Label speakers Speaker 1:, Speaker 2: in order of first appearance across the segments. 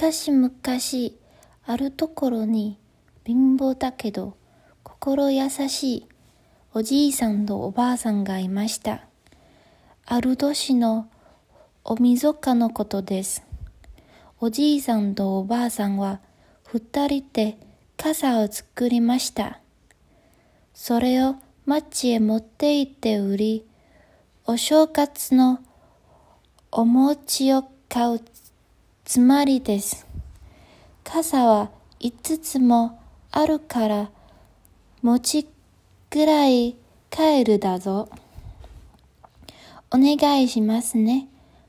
Speaker 1: かしむかし、あるところに貧乏だけど心優しいおじいさんとおばあさんがいました。ある年のおみぞかのことです。おじいさんとおばあさんは二人で傘を作りました。それを町へ持って行って売り、お正月のお餅を買うつまりです。傘は五つもあるから餅ぐらい帰るだぞ。お願いしますね。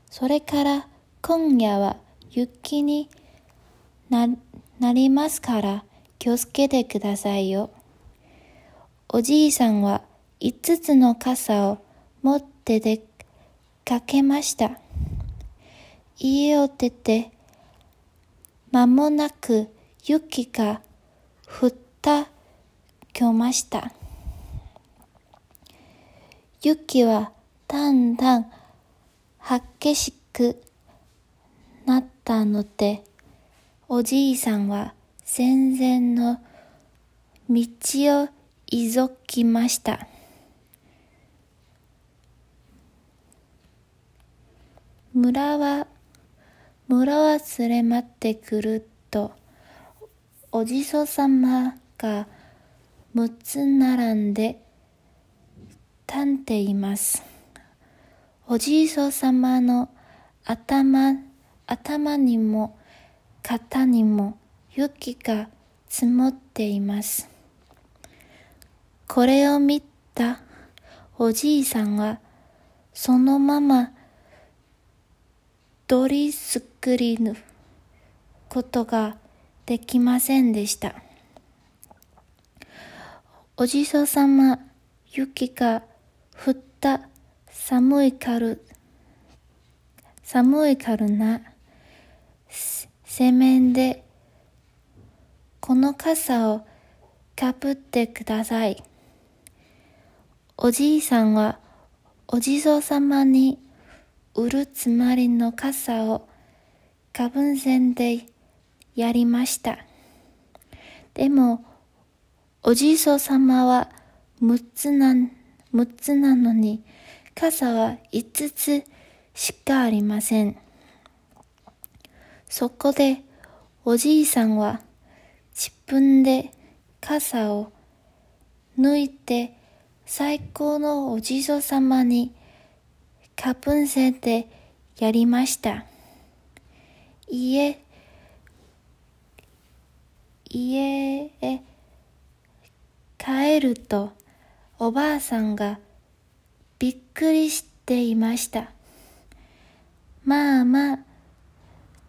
Speaker 1: それから今夜は雪になりますから気をつけてくださいよ。おじいさんは五つの傘を持って出かけました。家を出て、間もなく雪が降ったきました。雪はだんだん激しくなったので、おじいさんは戦前の道をいぞきました。村は、村は連れまってくると、おじそさまが六つ並んで立っています。おじいそさまの頭、頭にも肩にも雪が積もっています。これを見たおじいさんは、そのまま取り作りぬことができませんでした。おじささま、雪が降った寒い春、寒い春な、せめんで、この傘をかぶってください。おじいさんはお地蔵様に売るつまりの傘を花粉線でやりました。でも、おじいそさ様は6つな、6つなのに、傘は5つしかありません。そこで、おじいさんは自分で傘を抜いて最高のお地蔵様にカプンセでやりました。家、家へ帰るとおばあさんがびっくりしていました。まあまあ、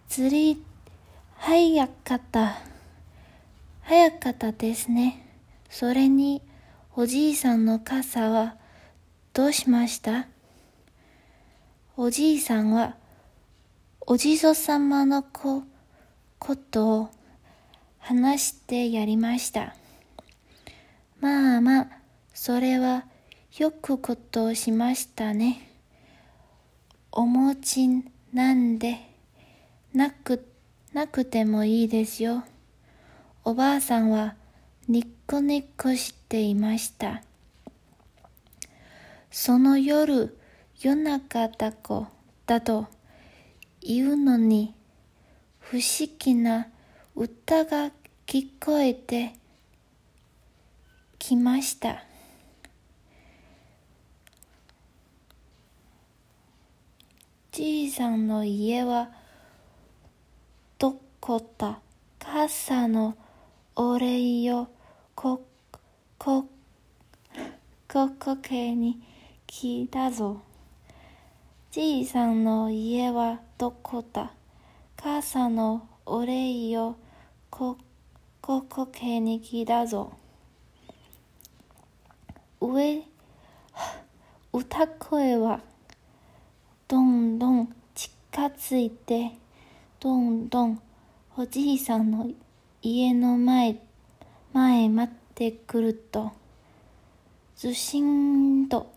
Speaker 1: 釣り、早かった。早かったですね。それに、おじいさんの傘はどうしました？おじいさんはおじぞ様のこことを話してやりました。まあまあ、それはよくことをしましたね。お餅なんで、なく、なくてもいいですよ。おばあさんはニッコニコしていました。その夜、夜中だこだと言うのに、不思議な歌が聞こえてきました。じいさんの家はどこだ？傘のお礼をこ、こ、ここけに来たぞ。じいさんの家はどこだ?傘のお礼をこ、ここけに来たぞ。上、歌声はどんどん近づいて、どんどんおじいさんの家の前、前待ってくると、ずしんと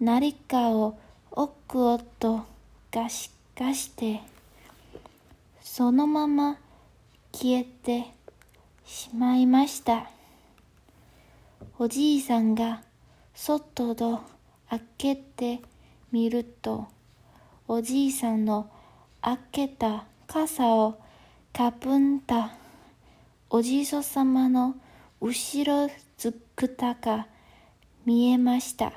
Speaker 1: 何かを奥をとガシガシて、そのまま消えてしまいました。おじいさんが外と開けてみると、おじいさんの開けた傘をかぶんだおじいそ様の後ろつくたが見えました。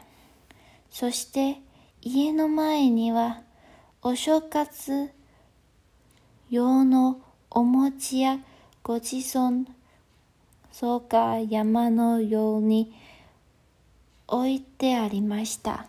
Speaker 1: そして家の前にはお正月用のお餅やごちそうそうか山のように置いてありました。